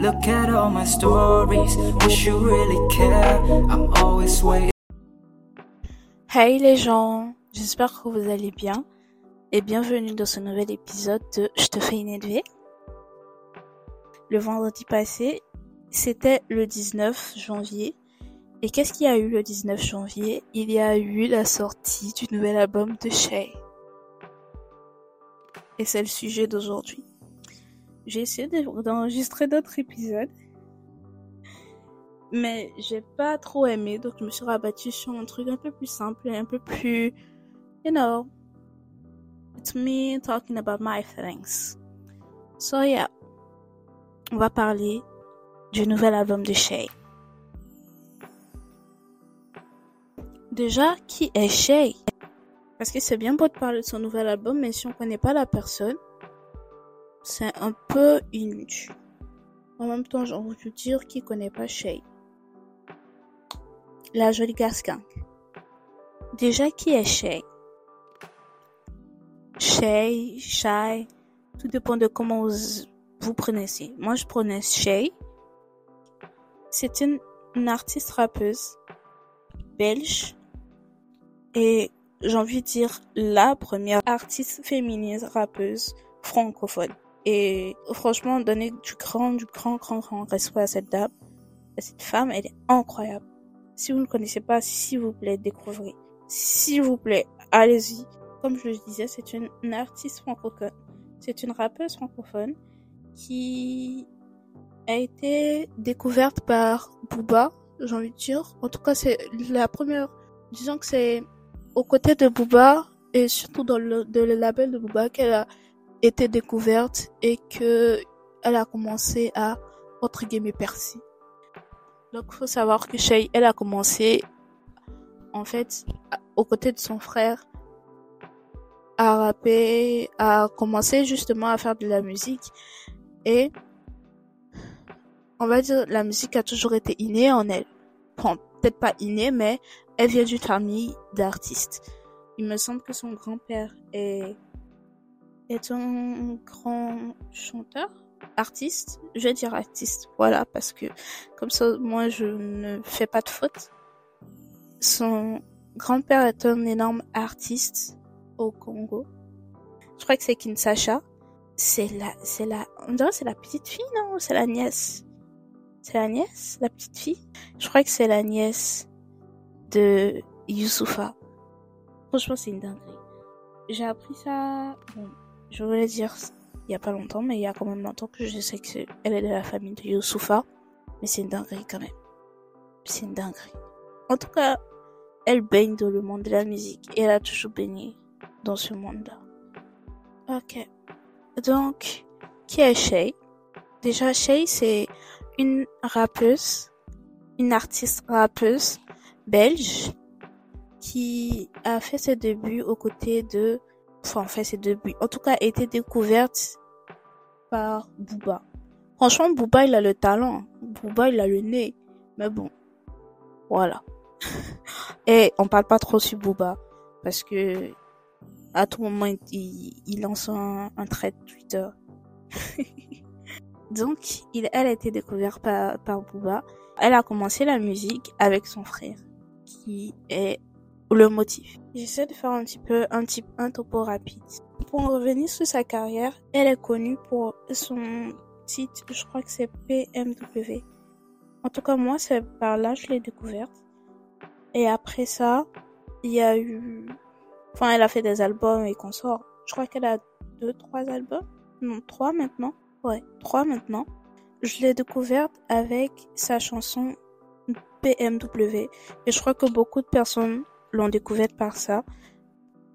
Look at all my stories. Really care. I'm always waiting. Hey les gens, j'espère que vous allez bien et bienvenue dans ce nouvel épisode de Je te fais une EDV. Le vendredi passé, c'était le 19 janvier. Et qu'est-ce qu'il y a eu le 19 janvier? Il y a eu la sortie du nouvel album de Shay. Et c'est le sujet d'aujourd'hui. J'ai essayé d'enregistrer d'autres épisodes. Mais j'ai pas trop aimé, donc je me suis rabattue sur un truc un peu plus simple et un peu plus, you know, it's me talking about my feelings. So yeah, on va parler du nouvel album de Shay. Déjà, qui est Shay? Parce que c'est bien beau de parler de son nouvel album, mais si on connaît pas la personne, c'est un peu inutile. En même temps, j'ai envie de dire qui connaît pas Shay. La jolie gaskin. Déjà, qui est Shay? Shay, Shay, tout dépend de comment vous, vous prononcez. Moi, je prononce Shay. C'est une, une artiste rappeuse belge et j'ai envie de dire la première artiste féminine rappeuse francophone. Et franchement, donner du grand, du grand, grand, grand respect à cette dame, à cette femme, elle est incroyable. Si vous ne connaissez pas, s'il vous plaît, découvrez. S'il vous plaît, allez-y. Comme je le disais, c'est une, artiste francophone. C'est une rappeuse francophone qui a été découverte par Booba, j'ai envie de dire. En tout cas, c'est la première, disons que c'est aux côtés de Booba et surtout dans le, le label de Booba qu'elle a été découverte et que elle a commencé à entre guillemets percer. Donc faut savoir que Shay, elle a commencé en fait aux côtés de son frère à rapper, à commencer justement à faire de la musique et on va dire la musique a toujours été innée en elle. Bon, peut-être pas innée mais elle vient d'une famille d'artistes. Il me semble que son grand-père est est un grand chanteur, artiste, je vais dire artiste, voilà, parce que comme ça, moi, je ne fais pas de faute. Son grand-père est un énorme artiste au Congo. Je crois que c'est Kinshasa. C'est la, c'est la, on dirait c'est la petite fille, non? C'est la nièce. C'est la nièce? La petite fille? Je crois que c'est la nièce de Youssoufa. Franchement, c'est une dinguerie. J'ai appris ça, je voulais dire il y a pas longtemps, mais il y a quand même longtemps que je sais que elle est de la famille de Youssoufa. Mais c'est une dinguerie quand même. C'est une dinguerie. En tout cas, elle baigne dans le monde de la musique et elle a toujours baigné dans ce monde-là. Ok. Donc, qui est Shay? Déjà, Shay, c'est une rappeuse, une artiste rappeuse belge qui a fait ses débuts aux côtés de enfin, en fait ses débuts, en tout cas, a été découverte par Booba. Franchement, Booba, il a le talent. Booba, il a le nez. Mais bon, voilà. Et on parle pas trop sur Booba parce que à tout moment, il, lance un, trait Twitter. Donc, elle a été découverte par, par Booba. Elle a commencé la musique avec son frère, qui est le motif. J'essaie de faire un petit peu un type un topo rapide. Pour revenir sur sa carrière, elle est connue pour son site, je crois que c'est PMW. En tout cas, moi, c'est par là je l'ai découverte. Et après ça, il y a eu, enfin, elle a fait des albums et consorts. Je crois qu'elle a deux, trois albums. Non, trois maintenant. Ouais, trois maintenant. Je l'ai découverte avec sa chanson PMW. Et je crois que beaucoup de personnes l'ont découverte par ça.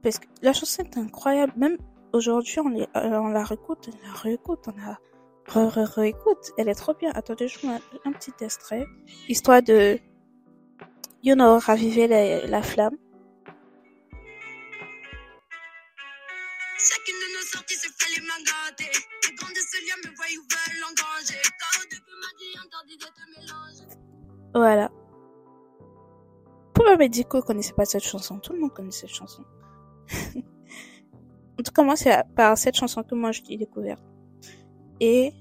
Parce que la chanson est incroyable. Même aujourd'hui, on, euh, on la réécoute, on la réécoute, on la réécoute. Elle est trop bien. Attendez, je mets un, petit extrait. Histoire de, you know, raviver la, la flamme. Chacune de nos sorties se fait les mains gâtées. Les grands de ce lien me voient ou veulent engranger. Car au début m'a dit interdit de te mélanger. Voilà. Pourquoi vous connaissez pas cette chanson Tout le monde connaît cette chanson. en tout cas, moi, c'est par cette chanson que moi je l'ai découverte. Et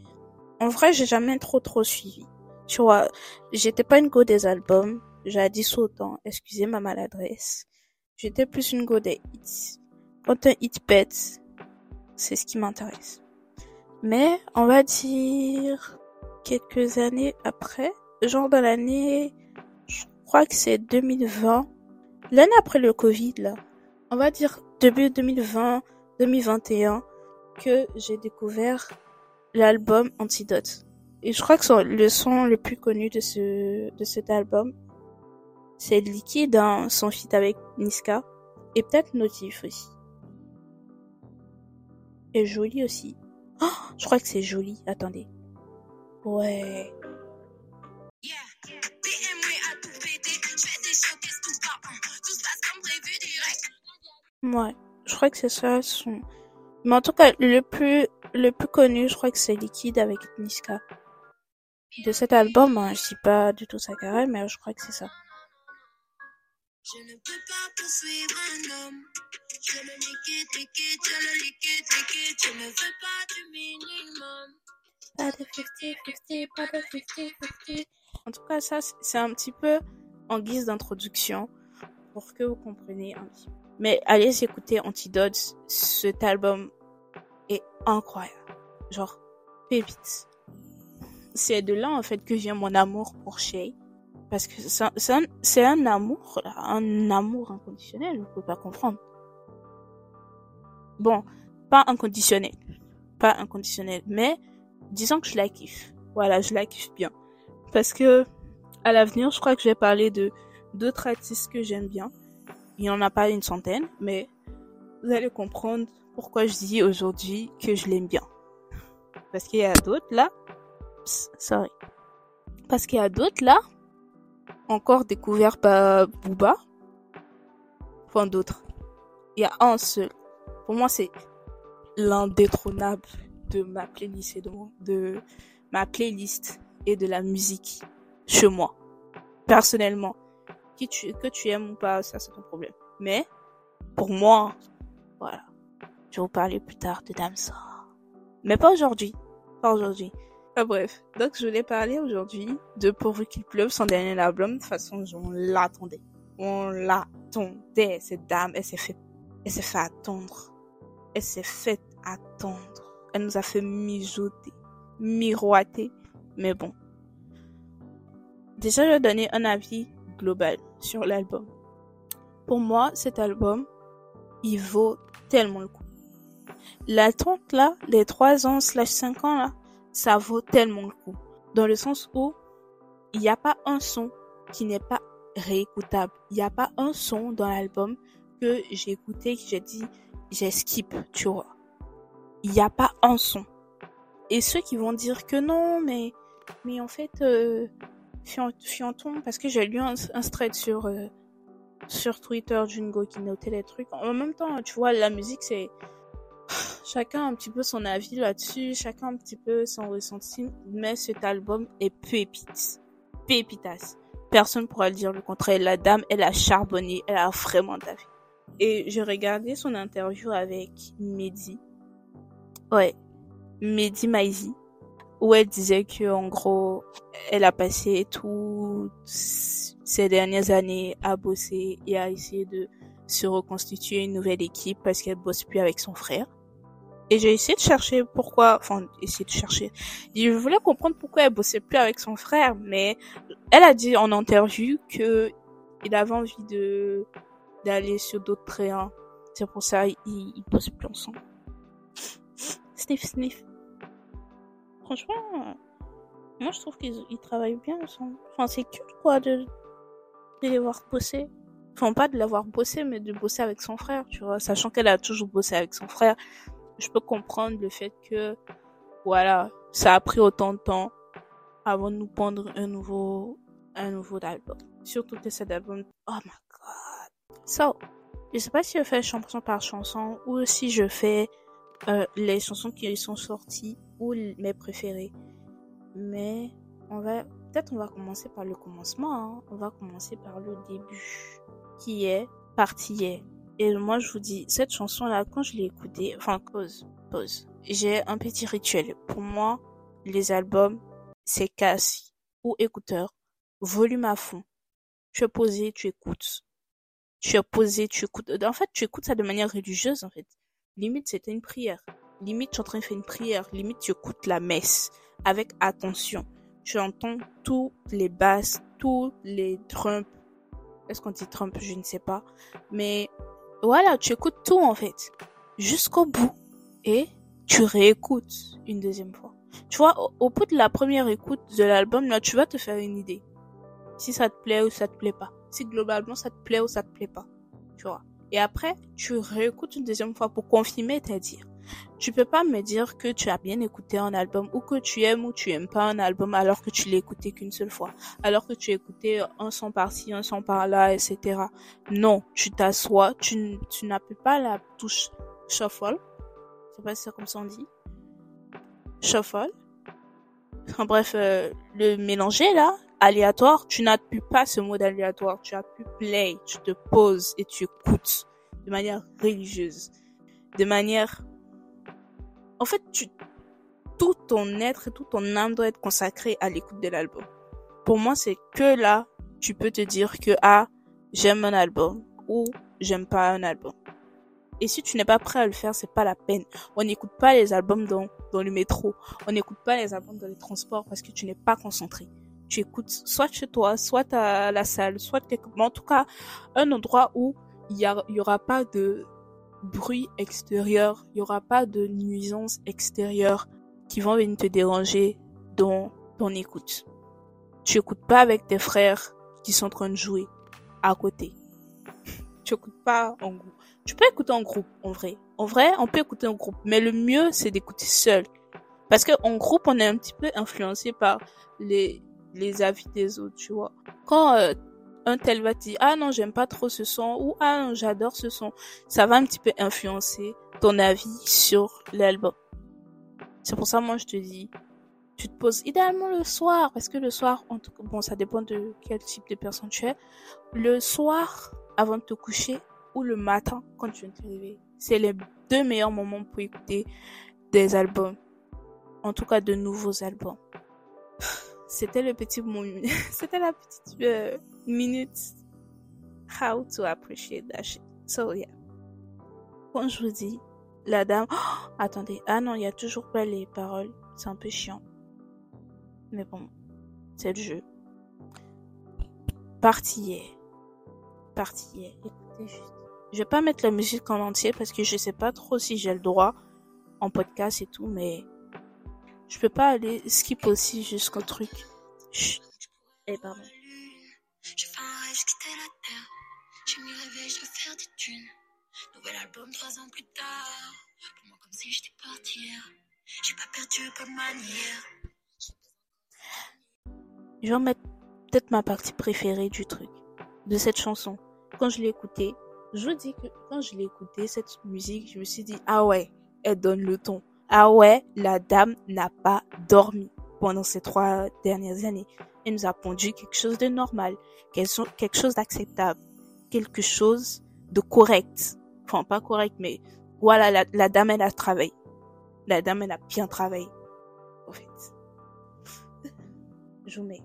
en vrai, j'ai jamais trop trop suivi. Tu vois, j'étais pas une go des albums. J'ai dit autant. Excusez ma maladresse. J'étais plus une go des hits. Quand un hit pète, c'est ce qui m'intéresse. Mais, on va dire, quelques années après, genre dans l'année, crois que c'est 2020, l'année après le Covid, là. On va dire début 2020, 2021, que j'ai découvert l'album Antidote. Et je crois que le son le plus connu de ce, de cet album, c'est Liquide, hein, son feat avec Niska. Et peut-être Notif aussi. Et Joli aussi. Oh, je crois que c'est Joli. Attendez. Ouais. Yeah, BMW tout pas un. Tout se passe comme prévu direct. Ouais. Je crois que c'est ça son. Mais en tout cas, le plus, le plus connu, je crois que c'est Liquide avec Niska. De cet album, hein, je dis pas du tout sa carrière, mais je crois que c'est ça. Je ne peux pas poursuivre un homme. Je le liquide, liquide, je le liquide, liquide. Je ne veux pas du minimum. Pas de 50-50, pas de 50-50. En tout cas, ça, c'est un petit peu en guise d'introduction pour que vous compreniez un petit peu. Mais allez écouter Antidote. Cet album est incroyable. Genre, pépite. C'est de là, en fait, que vient mon amour pour Shay. Parce que c'est un, amour, un amour inconditionnel, vous pouvez pas comprendre. Bon, pas inconditionnel. Pas inconditionnel, mais disons que je la kiffe. Voilà, je la kiffe bien. Parce que, à l'avenir, je crois que je vais parler de d'autres artistes que j'aime bien. Il n'y en a pas une centaine, mais vous allez comprendre pourquoi je dis aujourd'hui que je l'aime bien. Parce qu'il y a d'autres là. Sorry. Parce qu'il y a d'autres là, encore découverts par Booba. Enfin d'autres. Il y a un seul. Pour moi, c'est l'indétrônable de ma playlist et de ma playlist et de la musique chez moi. Personnellement. Qui tu, que tu aimes ou pas, ça c'est ton problème. Mais, pour moi, voilà. Je vais vous parler plus tard de Damsa. Mais pas aujourd'hui. Pas aujourd'hui. Ah, bref. Donc, je voulais parler aujourd'hui de Pourvu qu'il pleuve, son dernier album. De toute façon, on l'attendait. On l'attendait. Cette dame, elle s'est fait, elle s'est fait attendre. Elle s'est fait attendre. Elle nous a fait mijoter, miroiter. Mais bon. Déjà, je vais donner un avis global sur l'album. Pour moi, cet album, il vaut tellement le coup. L'attente là, les 3 ans slash 5 ans là, ça vaut tellement le coup. Dans le sens où il n'y a pas un son qui n'est pas réécoutable. Il n'y a pas un son dans l'album que j'ai écouté, que j'ai dit, j'ai skip, tu vois. Il n'y a pas un son. Et ceux qui vont dire que non, mais, mais en fait, euh, Fianton, parce que j'ai lu un, un thread sur, euh, sur Twitter d'une go qui notait les trucs. En même temps, tu vois, la musique, c'est, chacun un petit peu son avis là-dessus, chacun un petit peu son ressenti, mais cet album est pépite. Pépitas. Personne pourra dire le contraire. La dame, elle a charbonné, elle a vraiment taffé. Et j'ai regardé son interview avec Mehdi. Ouais. Mehdi Maizi. Où elle disait que, en gros, elle a passé toutes ces dernières années à bosser et à essayer de se reconstituer une nouvelle équipe parce qu'elle bosse plus avec son frère. Et j'ai essayé de chercher pourquoi, enfin, essayer de chercher. Je voulais comprendre pourquoi elle bossait plus avec son frère, mais elle a dit en interview que il avait envie de, d'aller sur d'autres trains. C'est pour ça, ils, ils bossent plus ensemble. Sniff, sniff. Franchement, moi je trouve qu'ils ils travaillent bien ensemble. Enfin, c'est cute quoi de, de les voir bosser. Enfin, pas de l'avoir bossé, mais de bosser avec son frère, tu vois. Sachant qu'elle a toujours bossé avec son frère, je peux comprendre le fait que, voilà, ça a pris autant de temps avant de nous pondre un nouveau, un nouveau album. Surtout que cet album, oh my god. So, je sais pas si je fais chanson par chanson ou si je fais euh, les chansons qui sont sorties mes préférées. Mais on va peut-être on va commencer par le commencement. hein. On va commencer par le début, qui est parti. Et moi je vous dis cette chanson là quand je l'ai écoutée, enfin pause, pause. J'ai un petit rituel. Pour moi, les albums, c'est casque ou écouteur, volume à fond. Tu es posé, tu écoutes. Tu es posé, tu écoutes. En fait, tu écoutes ça de manière religieuse, en fait. Limite, c'était une prière. Limite, tu es en train de faire une prière. Limite, tu écoutes la messe avec attention. Tu entends toutes les basses, tous les drums. Est-ce qu'on dit Trump? Je ne sais pas. Mais voilà, tu écoutes tout en fait. Jusqu'au bout. Et tu réécoutes une deuxième fois. Tu vois, au, bout de la première écoute de l'album, là, tu vas te faire une idée. Si ça te plaît ou ça te plaît pas. Si globalement ça te plaît ou ça te plaît pas. Tu vois. Et après, tu réécoutes une deuxième fois pour confirmer tes dires. Tu peux pas me dire que tu as bien écouté un album ou que tu aimes ou tu aimes pas un album alors que tu l'as écouté qu'une seule fois, alors que tu écouté un son par-ci, un son par-là, etc. Non, tu t'assois, tu, tu n'appuies pas la touche shuffle. Je sais pas si c'est comme ça on dit. Shuffle. Enfin bref, euh, le mélanger là, aléatoire, tu n'appuies pas ce mode aléatoire, tu appuies play, tu te poses et tu écoutes de manière religieuse, de manière en fait, tu, tout ton être et tout ton âme doit être consacré à l'écoute de l'album. Pour moi, c'est que là, tu peux te dire que, ah, j'aime un album ou j'aime pas un album. Et si tu n'es pas prêt à le faire, c'est pas la peine. On n'écoute pas les albums dans, dans le métro. On n'écoute pas les albums dans les transports parce que tu n'es pas concentré. Tu écoutes soit chez toi, soit à la salle, soit quelque, en tout cas, un endroit où il y, y aura pas de, bruit extérieur, il y aura pas de nuisances extérieures qui vont venir te déranger dans ton écoute. Tu écoutes pas avec tes frères qui sont en train de jouer à côté. tu écoutes pas en groupe. Tu peux écouter en groupe, en vrai. En vrai, on peut écouter en groupe, mais le mieux, c'est d'écouter seul. Parce que groupe, on est un petit peu influencé par les, les avis des autres, tu vois. Quand euh, un tel va te dire ah non j'aime pas trop ce son ou ah non j'adore ce son. Ça va un petit peu influencer ton avis sur l'album. C'est pour ça moi je te dis tu te poses idéalement le soir. Parce que le soir bon ça dépend de quel type de personne tu es. Le soir avant de te coucher ou le matin quand tu viens de te réveiller c'est les deux meilleurs moments pour écouter des albums. En tout cas de nouveaux albums. C'était le petit c'était la petite euh, minute how to appreciate that shit. So yeah. Quand je vous dis la dame oh, attendez. Ah non il y a toujours pas les paroles. C'est un peu chiant. Mais bon c'est le jeu. Partie partie écoutez je vais pas mettre la musique en entier parce que je sais pas trop si j'ai le droit en podcast et tout mais je peux pas aller skip aussi jusqu'au truc. Chut. Eh, pardon. Je veux faire des thunes. Nouvel album trois ans plus tard. Pour moi, comme si pas perdu comme. Je vais mettre peut-être ma partie préférée du truc, de cette chanson. Quand je l'ai écoutée, je vous dis que quand je l'ai écoutée, cette musique, je me suis dit, ah ouais, elle donne le ton. Ah ouais, la dame n'a pas dormi pendant ces trois dernières années. Elle nous a pondu quelque chose de normal, quelque chose d'acceptable, quelque chose de correct. Enfin, pas correct, mais voilà, la, dame, elle a travaillé. La dame, elle a bien travaillé. En fait. Je vous mets.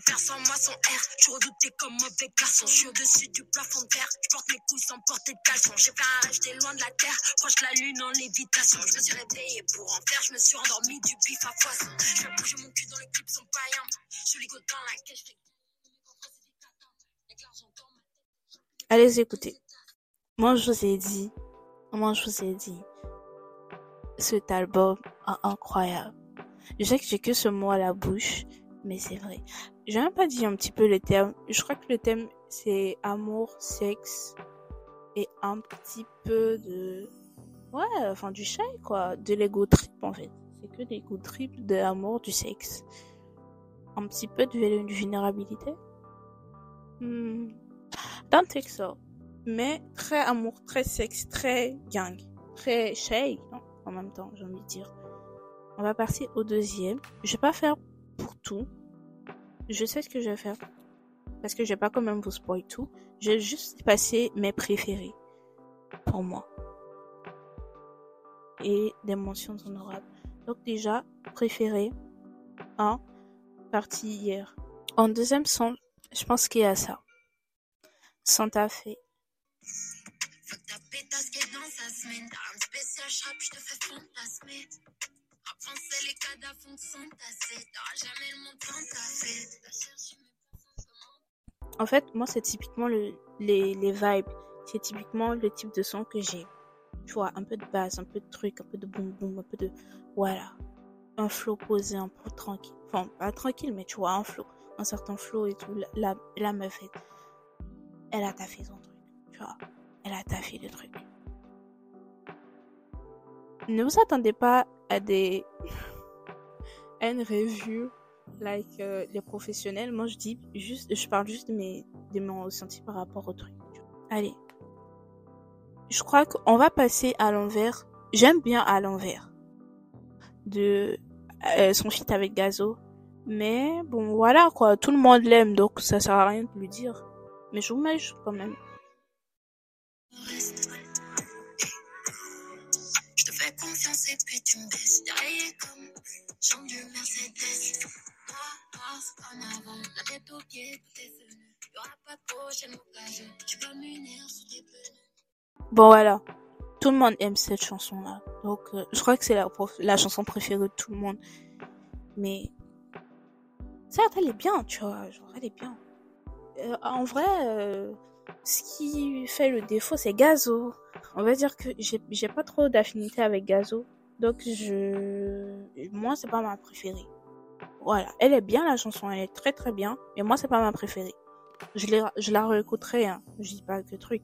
Faire sans moi son air. Je redoutais comme mauvais garçon. Je suis au-dessus du plafond de terre. Je porte mes couilles sans porter de caleçon. J'ai un rêve, j'étais loin de la terre. Proche de la lune en lévitation. Je me suis réveillé pour en faire. Je me suis endormi du bif à poisson. Je vais bouger mon cul dans le clip sans païen. Je ligote dans la caisse. Allez écoutez. Moi je vous ai dit. Moi je vous ai dit. Cet album est incroyable. Je sais que j'ai que ce mot à la bouche mais c'est vrai. J'ai même pas dit un petit peu le thème. Je crois que le thème c'est amour, sexe et un petit peu de ouais, enfin du shy quoi, de l'ego trip en fait. C'est que l'ego trip de l'amour, du sexe. Un petit peu de vulnérabilité. Hmm. Don't think so. Mais très amour, très sexe, très gang, très shy en même temps, j'ai envie de dire. On va passer au deuxième. Je vais pas faire Je sais ce que je vais faire. Parce que je vais pas quand même vous spoil tout. Je vais juste passer mes préférés. pour moi. Et des mentions honorables. Donc déjà, préféré, un, parti hier. En deuxième son, je pense qu'il y a ça. Santa Fe. Dans En fait, moi, c'est typiquement le, les, vibes. C'est typiquement le type de son que j'ai. Tu vois, un peu de basse, un peu de truc, un peu de boum boum, un peu de. Voilà. Un flow posé, un peu tranquille. Enfin, pas tranquille, mais tu vois, un flow. Un certain flow et tout. La, la, meuf, est- elle a taffé son truc. Tu vois. Elle a taffé le truc. Ne vous attendez pas à des. à une review like euh, les professionnels. Moi, je dis juste, je parle juste de mes, de mes ressentis par rapport au truc. Allez. Je crois qu'on va passer à l'envers. J'aime bien à l'envers de euh, son feat avec Gazo. Mais bon, voilà quoi. Tout le monde l'aime, donc ça sert à rien de lui dire. Mais je vous quand même. Bon voilà. Tout le monde aime cette chanson-là. Donc euh, je crois que c'est la chanson préférée de tout le monde. Mais certes, elle est bien, tu vois. Genre, elle est bien. Euh, en vrai, euh, ce qui fait le défaut, c'est Gazo. On va dire que j'ai pas trop d'affinité avec Gazo. Donc je... Moi, c'est pas ma préférée. Voilà. Elle est bien, la chanson. Elle est très très bien. Mais moi, c'est pas ma préférée. Je, je la réécouterai, hein. Je dis pas que truc.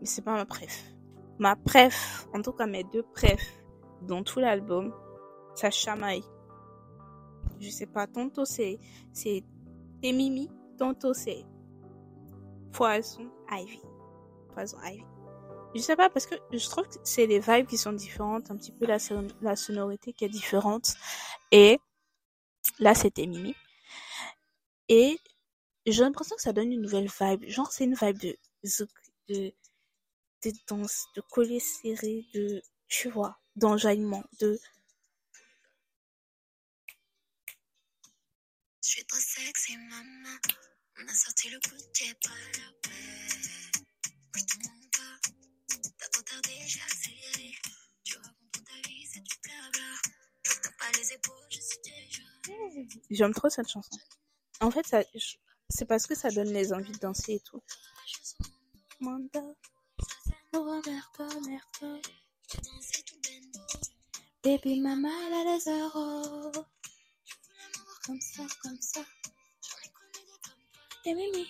Mais c'est pas ma préf. Ma préf, en tout cas mes deux préfs dans tout l'album, ça chamaille. Je sais pas, tantôt c'est, c'est mimi, tantôt c'est poison ivy. Poison ivy. Je sais pas parce que je trouve que c'est les vibes qui sont différentes, un petit peu la, la sonorité qui est différente. Et là c'était mimi. Et j'ai l'impression que ça donne une nouvelle vibe. Genre c'est une vibe de, de, de danse, de collier serré, de, tu vois, d'enjaillement, de, Je suis trop sexy, maman. On a sorti le pied par la paix. Je te mens pas. T'as trop tardé, j'ai accéléré. Tu racontes toute ta vie, c'est du blabla. T'as pas les épaules, je suis déjà. j'aime trop cette chanson. En fait, ça, c'est parce que ça donne les envies de danser et tout. Manda, Roberto, Merto, baby mama, elle a les euros. Comme ça, comme ça, t'es mimi,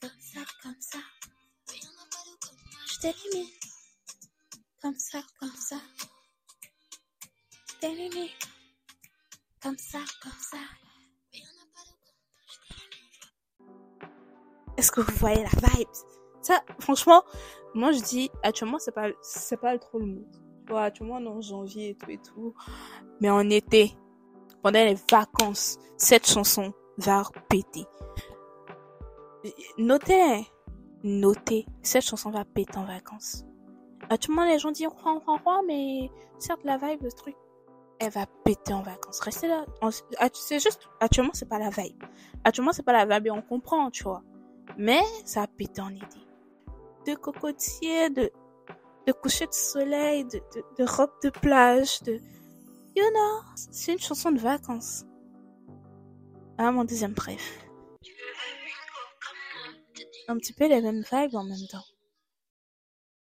comme ça, comme ça, je t'ai mimi. Comme ça, comme ça, t'es mimi. Comme ça, comme ça. Est-ce que vous voyez la vibe? Ça, franchement, moi je dis, actuellement c'est pas, c'est pas trop le mood. Tu actuellement on est en janvier et tout et tout, mais en été, pendant les vacances, cette chanson va péter. Notez, hein. notez, cette chanson va péter en vacances. Actuellement les gens disent roi, roi, roi, mais certes la vibe, le truc, elle va péter en vacances. Restez là. C'est juste, actuellement c'est pas la vibe. Actuellement c'est pas la vibe et on comprend, tu vois. Mais ça a pété en été. De cocotiers, de, de de soleil, de, de, de de plage, de... You know, c'est une chanson de vacances. Ah, mon deuxième préf. Un petit peu les mêmes vibes en même temps.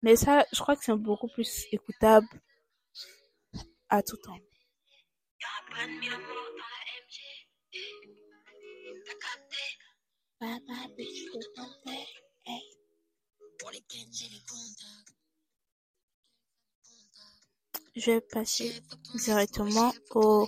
Mais ça, je crois que c'est beaucoup plus écoutable à tout temps. Je vais passer directement au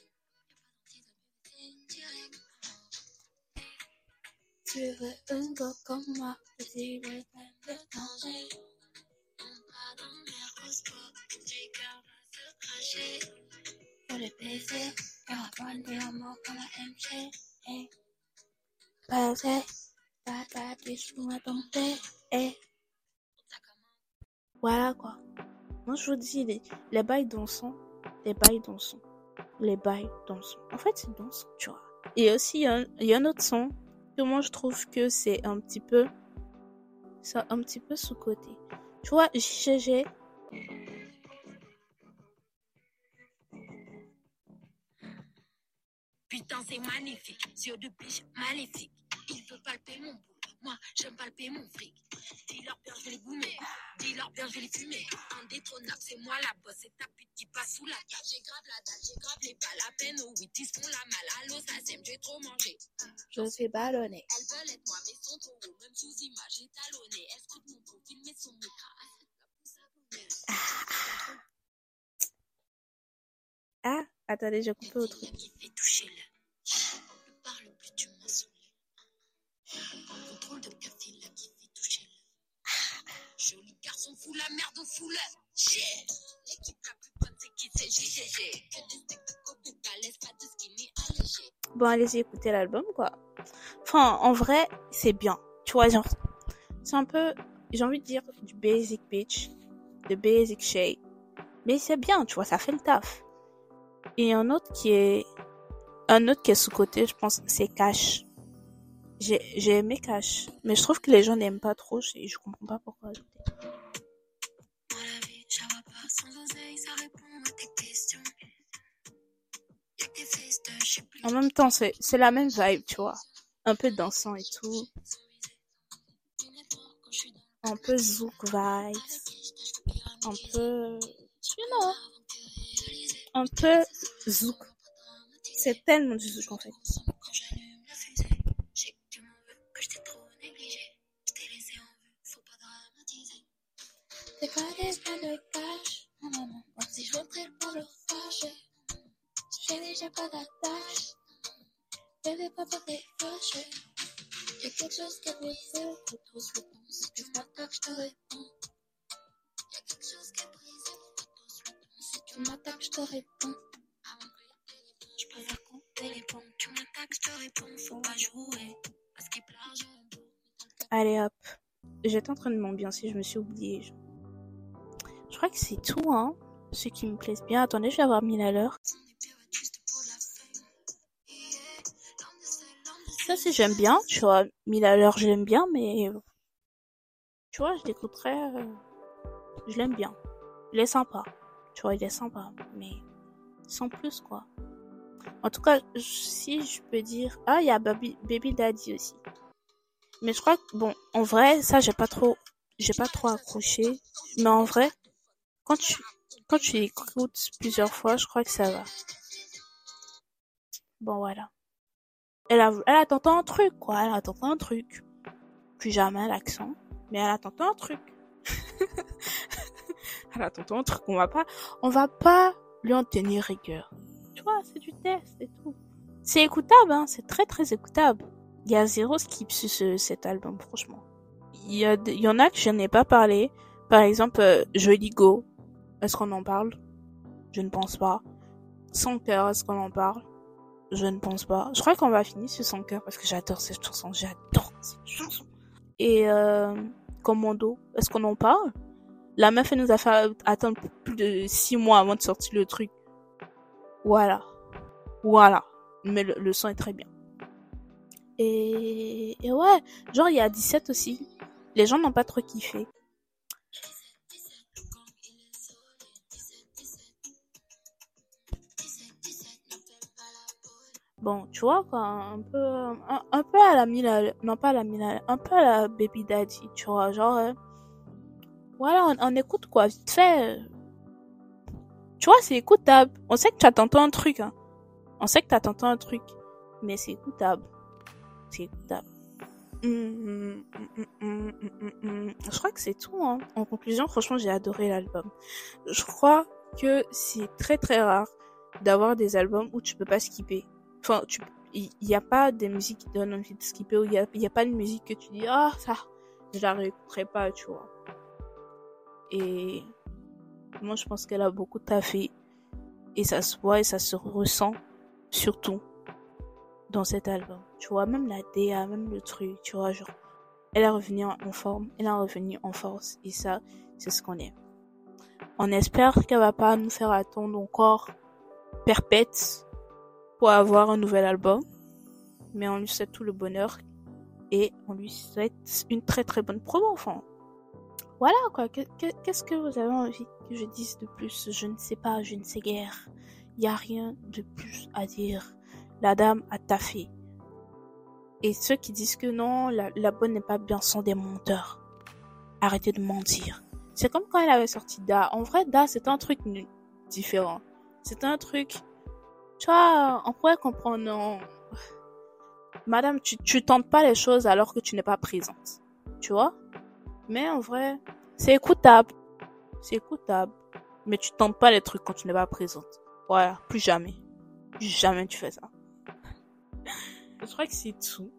le plein de danger. On part dans Mercosur, j'ai cœur va se cracher. Pour les baiser, raconte des amours comme la MG. Hey. Baiser, ta ta, tu sous ma tomber. Hey. Voilà quoi. Moi je vous dis, les, les bails dansants, les bails dansants, les bails dansants. En fait, c'est dansant, tu vois. Et aussi, il y, un- y a un autre son moi je trouve que c'est un petit peu, c'est un petit peu sous-côté. Tu vois, JGG, Putain, c'est magnifique. Yeux de biche maléfique. Il veut palper mon. Moi, j'aime palper mon fric. Dis-leur bien, je vais les goumer. Dis-leur bien, je vais les fumer. Indétrônable, c'est moi la bosse. C'est ta pute qui passe sous la carte. J'ai grave la date, j'ai grave les balles. À peine au 8, ils font la malle. Allô, ça sème, j'ai trop mangé. je suis ballonné. Elles veulent être moi, mais sont trop. Même sous image, étalonné. Elles scrutent mon profil, mais son écran. Ah, attendez, j'ai coupé au truc. qui fait toucher le. Ne parle plus, tu m'as Joli garçon, fou la merde au. Shit. L'équipe la plus bonne, c'est pas allégé. Bon, allez-y écouter l'album, quoi. Enfin, en vrai, c'est bien. Tu vois, c'est un peu, j'ai envie de dire, du basic bitch, de basic shade. Mais c'est bien, tu vois, ça fait le taf. Et un autre qui est, un autre qui est sous-côté, je pense, c'est Cash. J'ai, j'ai aimé Cash. Mais je trouve que les gens n'aiment pas trop, je, je comprends pas pourquoi. En même temps, c'est, la même vibe, tu vois. Un peu dansant et tout. Un peu zouk vibes. Un peu, you know, un peu zouk. C'est tellement du zouk en fait. Pas. T'es pas cash. Moi, si je rentrais pour le fâcher, j'ai déjà pas d'attache. Bébé, papa, t'es fâché. Y'a quelque chose qui a brisé, le. Si tu m'attaques, je te réponds. Y'a quelque chose qui a brisé, le. Si tu m'attaques, je te réponds. Je préfère compter les pompes. Tu m'attaques, je te réponds, faut pas jouer. Parce qu'il beau. Allez hop. J'étais en train de m'ambiancer, je me suis oubliée. Crois que c'est tout, hein. Ce qui me plaise bien. Attendez, je vais avoir mis la de Ça, c'est j'aime bien. Tu vois, mis à l'heure, je l'aime bien, mais. Tu vois, je l'écouterais. euh, Je l'aime bien. Il est sympa. Tu vois, il est sympa. Mais. Sans plus, quoi. En tout cas, si je peux dire. Ah, il y a Baby Daddy aussi. Mais je crois que, bon, en vrai, ça, j'ai pas trop. J'ai pas trop accroché. Mais en vrai, quand tu. Quand tu écoutes plusieurs fois, je crois que ça va. Bon, voilà. Elle a, elle a tenté un truc, quoi. Elle a tenté un truc. Plus jamais l'accent. Mais elle a tenté un truc. elle a tenté un truc. On va pas, on va pas lui en tenir rigueur. Tu vois, c'est du test et tout. C'est écoutable, hein. C'est très, très écoutable. Il y a zéro skip sur ce, cet album, franchement. Il y a, y en a que je n'ai pas parlé. Par exemple, euh, Joli Go. Est-ce qu'on en parle? Je ne pense pas. Sans cœur, est-ce qu'on en parle? Je ne pense pas. Je crois qu'on va finir sur son cœur parce que j'adore cette chanson. J'adore cette chanson. Et euh, Commando, est-ce qu'on en parle? La meuf, nous a fait attendre plus de six mois avant de sortir le truc. Voilà. Voilà. Mais le, le son est très bien. Et, et ouais, genre il y a 17 aussi. Les gens n'ont pas trop kiffé. Bon, tu vois quoi, un peu, un, peu à la Mila, non pas à la Mila, un peu à la Baby Daddy, tu vois, genre, euh, voilà, on, écoute quoi, vite fait. Tu vois, c'est écoutable. On sait que tu as tenté un truc, hein. On sait que tu as tenté un truc, mais c'est écoutable. C'est écoutable. Hum, hum, hum, Je crois que c'est tout. Hein. En conclusion, franchement, j'ai adoré l'album. Je crois que c'est très très rare d'avoir des albums où tu peux pas skipper. Enfin, il n'y a pas des musiques qui donnent envie de skipper ou il n'y a, a, pas de musique que tu dis ah ça je la réécouterai pas tu vois. Et moi je pense qu'elle a beaucoup taffé. Et ça se voit et ça se ressent surtout dans cet album. Tu vois même la DA même le truc tu vois genre elle est revenue en forme elle est revenue en force. Et ça c'est ce qu'on aime on espère qu'elle va pas nous faire attendre encore perpète pour avoir un nouvel album. Mais on lui souhaite tout le bonheur et on lui souhaite une très très bonne promo. Enfin, voilà quoi. Qu'est-ce que vous avez envie que je dise de plus? Je ne sais pas, je ne sais guère. Il n'y a rien de plus à dire. La dame a taffé. Et ceux qui disent que non, la, la bonne n'est pas bien sont des menteurs. Arrêtez de mentir. C'est comme quand elle avait sorti Da. En vrai, Da, c'est un truc différent. C'est un truc tu vois, on pourrait comprendre, non. Madame, tu, tu tentes pas les choses alors que tu n'es pas présente. Tu vois? Mais en vrai, c'est écoutable. C'est écoutable. Mais tu tentes pas les trucs quand tu n'es pas présente. Voilà, plus jamais. Jamais tu fais ça. Je crois que c'est tout.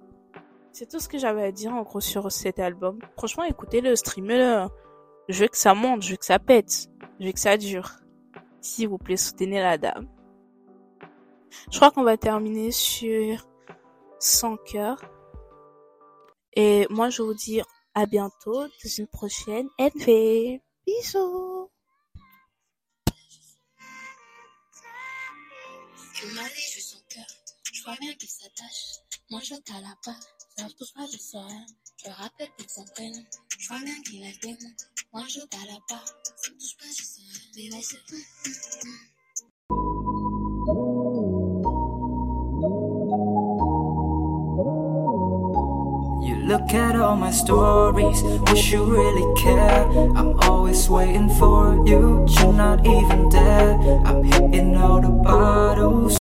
C'est tout ce que j'avais à dire en gros sur cet album. Franchement, écoutez-le, streamez-le. Je veux que ça monte, je veux que ça pète, je veux que ça dure. S'il vous plaît, soutenez la dame. Je crois qu'on va terminer sur 100 cœurs. Et moi, je vous dis à bientôt dans une prochaine NV. Bisous. Je vois bien qu'il s'attache. Moi, je t'ai la part. Ça touche pas de ça. Je rappelle plus son prénom. Je vois bien qu'il a des mots. Moi, je t'ai la part. Ça touche pas de ça. Bébé, c'est... Look at all my stories, wish you really care. I'm always waiting for you, you're not even there. I'm hitting all the bottles.